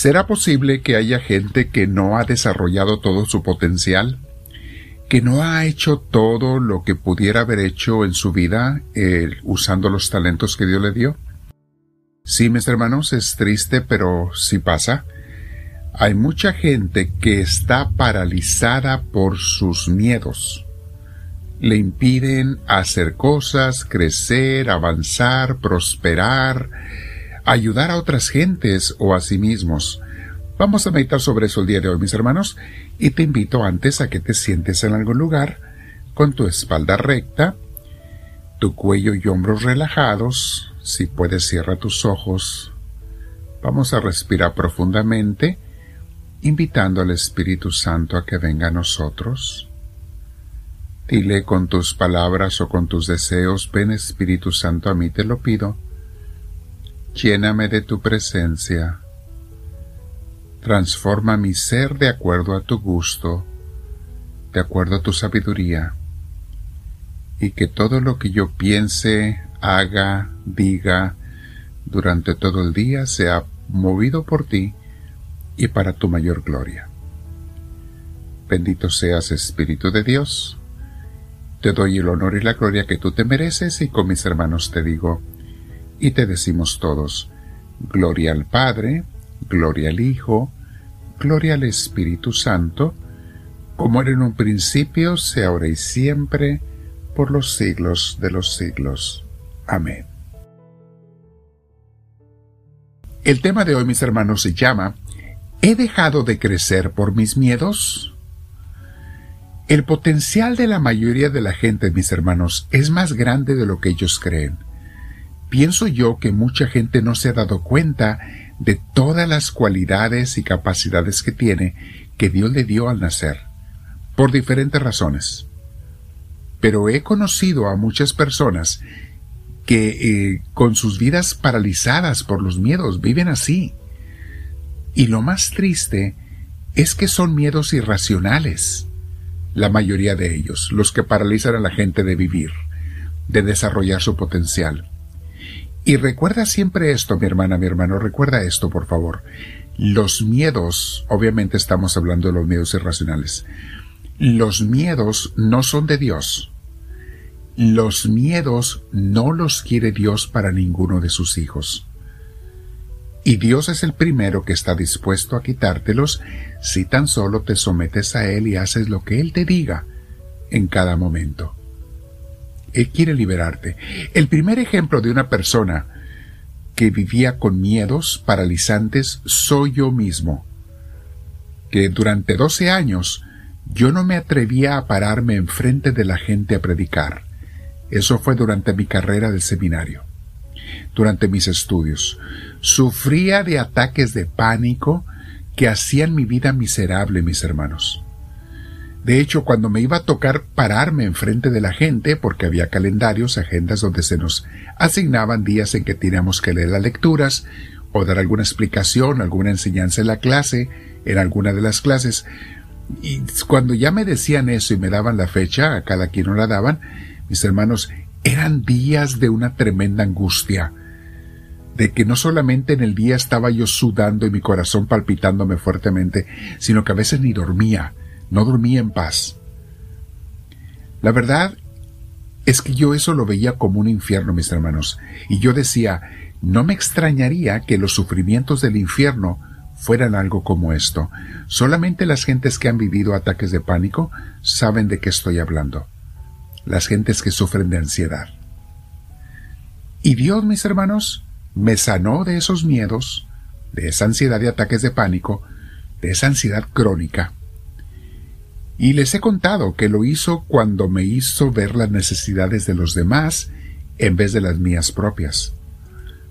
¿Será posible que haya gente que no ha desarrollado todo su potencial? ¿Que no ha hecho todo lo que pudiera haber hecho en su vida eh, usando los talentos que Dios le dio? Sí, mis hermanos, es triste, pero sí pasa. Hay mucha gente que está paralizada por sus miedos. Le impiden hacer cosas, crecer, avanzar, prosperar, ayudar a otras gentes o a sí mismos. Vamos a meditar sobre eso el día de hoy, mis hermanos, y te invito antes a que te sientes en algún lugar, con tu espalda recta, tu cuello y hombros relajados, si puedes cierra tus ojos. Vamos a respirar profundamente, invitando al Espíritu Santo a que venga a nosotros. Dile con tus palabras o con tus deseos, ven Espíritu Santo a mí te lo pido Lléname de tu presencia. Transforma mi ser de acuerdo a tu gusto, de acuerdo a tu sabiduría, y que todo lo que yo piense, haga, diga, durante todo el día sea movido por ti y para tu mayor gloria. Bendito seas Espíritu de Dios. Te doy el honor y la gloria que tú te mereces y con mis hermanos te digo, y te decimos todos, Gloria al Padre, Gloria al Hijo, Gloria al Espíritu Santo, como era en un principio, sea ahora y siempre, por los siglos de los siglos. Amén. El tema de hoy, mis hermanos, se llama ¿He dejado de crecer por mis miedos? El potencial de la mayoría de la gente, mis hermanos, es más grande de lo que ellos creen. Pienso yo que mucha gente no se ha dado cuenta de todas las cualidades y capacidades que tiene que Dios le dio al nacer, por diferentes razones. Pero he conocido a muchas personas que eh, con sus vidas paralizadas por los miedos viven así. Y lo más triste es que son miedos irracionales, la mayoría de ellos, los que paralizan a la gente de vivir, de desarrollar su potencial. Y recuerda siempre esto, mi hermana, mi hermano, recuerda esto, por favor. Los miedos, obviamente estamos hablando de los miedos irracionales, los miedos no son de Dios. Los miedos no los quiere Dios para ninguno de sus hijos. Y Dios es el primero que está dispuesto a quitártelos si tan solo te sometes a Él y haces lo que Él te diga en cada momento. Él quiere liberarte. El primer ejemplo de una persona que vivía con miedos paralizantes soy yo mismo, que durante doce años yo no me atrevía a pararme enfrente de la gente a predicar. Eso fue durante mi carrera del seminario, durante mis estudios. Sufría de ataques de pánico que hacían mi vida miserable, mis hermanos. De hecho, cuando me iba a tocar pararme enfrente de la gente, porque había calendarios, agendas donde se nos asignaban días en que teníamos que leer las lecturas, o dar alguna explicación, alguna enseñanza en la clase, en alguna de las clases, y cuando ya me decían eso y me daban la fecha, a cada quien no la daban, mis hermanos, eran días de una tremenda angustia, de que no solamente en el día estaba yo sudando y mi corazón palpitándome fuertemente, sino que a veces ni dormía, no dormía en paz. La verdad es que yo eso lo veía como un infierno, mis hermanos, y yo decía, no me extrañaría que los sufrimientos del infierno fueran algo como esto. Solamente las gentes que han vivido ataques de pánico saben de qué estoy hablando. Las gentes que sufren de ansiedad. Y Dios, mis hermanos, me sanó de esos miedos, de esa ansiedad y ataques de pánico, de esa ansiedad crónica. Y les he contado que lo hizo cuando me hizo ver las necesidades de los demás en vez de las mías propias.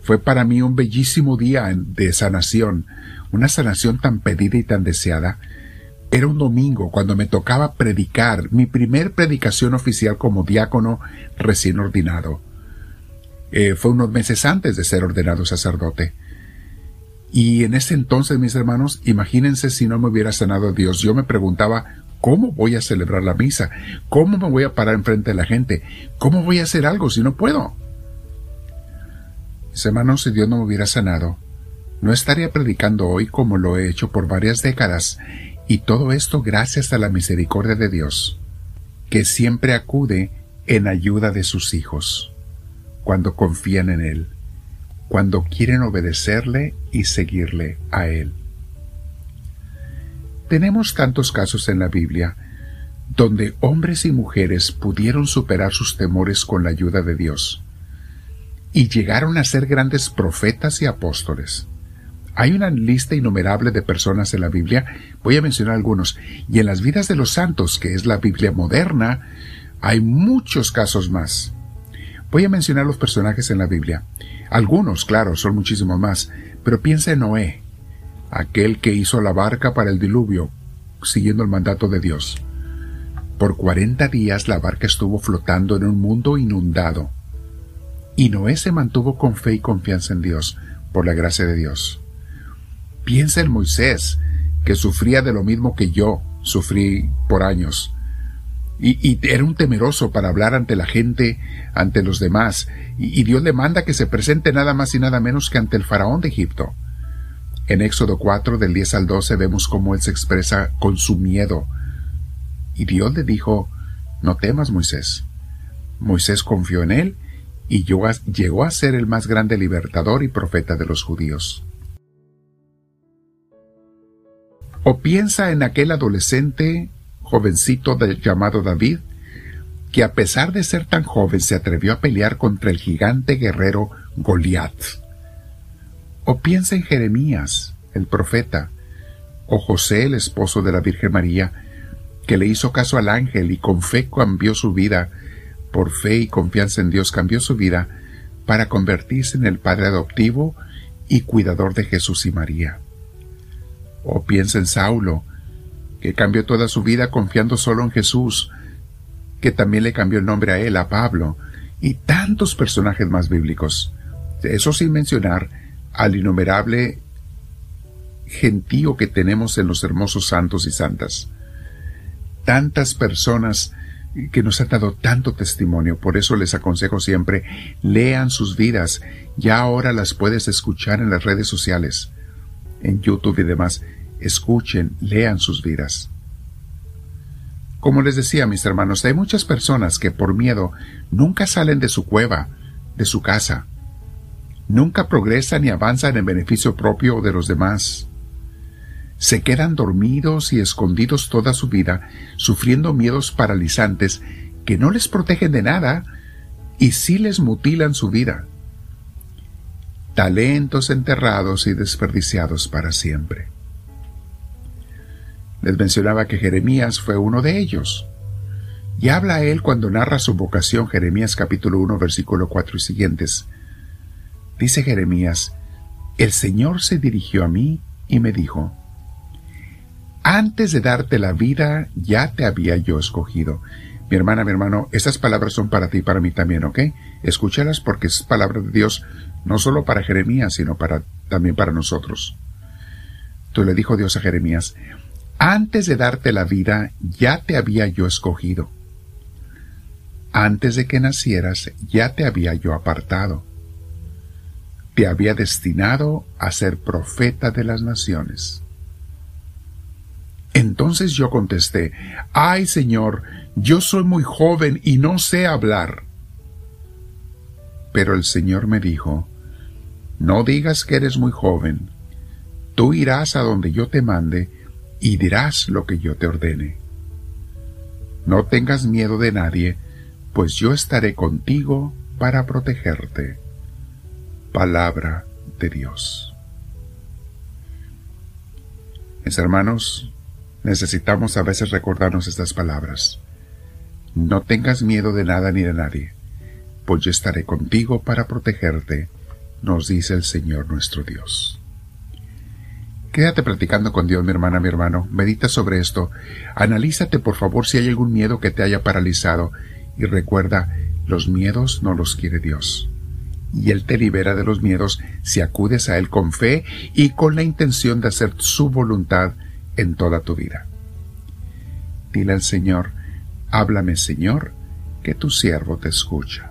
Fue para mí un bellísimo día de sanación, una sanación tan pedida y tan deseada. Era un domingo cuando me tocaba predicar, mi primer predicación oficial como diácono recién ordinado. Eh, fue unos meses antes de ser ordenado sacerdote. Y en ese entonces, mis hermanos, imagínense si no me hubiera sanado Dios. Yo me preguntaba, ¿Cómo voy a celebrar la misa? ¿Cómo me voy a parar enfrente de la gente? ¿Cómo voy a hacer algo si no puedo? Mis si Dios no me hubiera sanado, no estaría predicando hoy como lo he hecho por varias décadas, y todo esto gracias a la misericordia de Dios, que siempre acude en ayuda de sus hijos, cuando confían en Él, cuando quieren obedecerle y seguirle a Él. Tenemos tantos casos en la Biblia donde hombres y mujeres pudieron superar sus temores con la ayuda de Dios y llegaron a ser grandes profetas y apóstoles. Hay una lista innumerable de personas en la Biblia, voy a mencionar algunos, y en las vidas de los santos, que es la Biblia moderna, hay muchos casos más. Voy a mencionar los personajes en la Biblia. Algunos, claro, son muchísimos más, pero piensa en Noé, aquel que hizo la barca para el diluvio, siguiendo el mandato de Dios. Por cuarenta días la barca estuvo flotando en un mundo inundado. Y Noé se mantuvo con fe y confianza en Dios, por la gracia de Dios. Piensa en Moisés, que sufría de lo mismo que yo sufrí por años. Y, era un temeroso para hablar ante la gente, ante los demás, y, y Dios le manda que se presente nada más y nada menos que ante el faraón de Egipto. En Éxodo 4, del 10 al 12, vemos cómo él se expresa con su miedo. Y Dios le dijo, No temas, Moisés. Moisés confió en él y llegó a ser el más grande libertador y profeta de los judíos. O piensa en aquel adolescente, jovencito llamado David, que a pesar de ser tan joven se atrevió a pelear contra el gigante guerrero Goliat. O piensa en Jeremías, el profeta, o José, el esposo de la Virgen María, que le hizo caso al ángel y con fe cambió su vida, por fe y confianza en Dios cambió su vida para convertirse en el padre adoptivo y cuidador de Jesús y María. O piensa en Saulo, que cambió toda su vida confiando solo en Jesús, que también le cambió el nombre a él, a Pablo, y tantos personajes más bíblicos. Eso sin mencionar al innumerable gentío que tenemos en los hermosos santos y santas. Tantas personas que nos han dado tanto testimonio, por eso les aconsejo siempre, lean sus vidas, ya ahora las puedes escuchar en las redes sociales en YouTube y demás, escuchen, lean sus vidas. Como les decía, mis hermanos, hay muchas personas que por miedo nunca salen de su cueva, de su casa. Nunca progresan y avanzan en beneficio propio de los demás. Se quedan dormidos y escondidos toda su vida, sufriendo miedos paralizantes que no les protegen de nada y sí les mutilan su vida talentos enterrados y desperdiciados para siempre. Les mencionaba que Jeremías fue uno de ellos. Y habla él cuando narra su vocación, Jeremías capítulo 1, versículo 4 y siguientes. Dice Jeremías, el Señor se dirigió a mí y me dijo, antes de darte la vida ya te había yo escogido. Mi hermana, mi hermano, estas palabras son para ti y para mí también, ¿ok? Escúchalas porque es palabra de Dios no solo para Jeremías, sino para, también para nosotros. Tú le dijo Dios a Jeremías, antes de darte la vida ya te había yo escogido. Antes de que nacieras ya te había yo apartado. Te había destinado a ser profeta de las naciones. Entonces yo contesté, Ay Señor, yo soy muy joven y no sé hablar. Pero el Señor me dijo, No digas que eres muy joven, tú irás a donde yo te mande y dirás lo que yo te ordene. No tengas miedo de nadie, pues yo estaré contigo para protegerte. Palabra de Dios. Mis hermanos, necesitamos a veces recordarnos estas palabras. No tengas miedo de nada ni de nadie pues yo estaré contigo para protegerte, nos dice el Señor nuestro Dios. Quédate platicando con Dios, mi hermana, mi hermano. Medita sobre esto. Analízate, por favor, si hay algún miedo que te haya paralizado. Y recuerda, los miedos no los quiere Dios. Y Él te libera de los miedos si acudes a Él con fe y con la intención de hacer su voluntad en toda tu vida. Dile al Señor, háblame Señor, que tu siervo te escucha.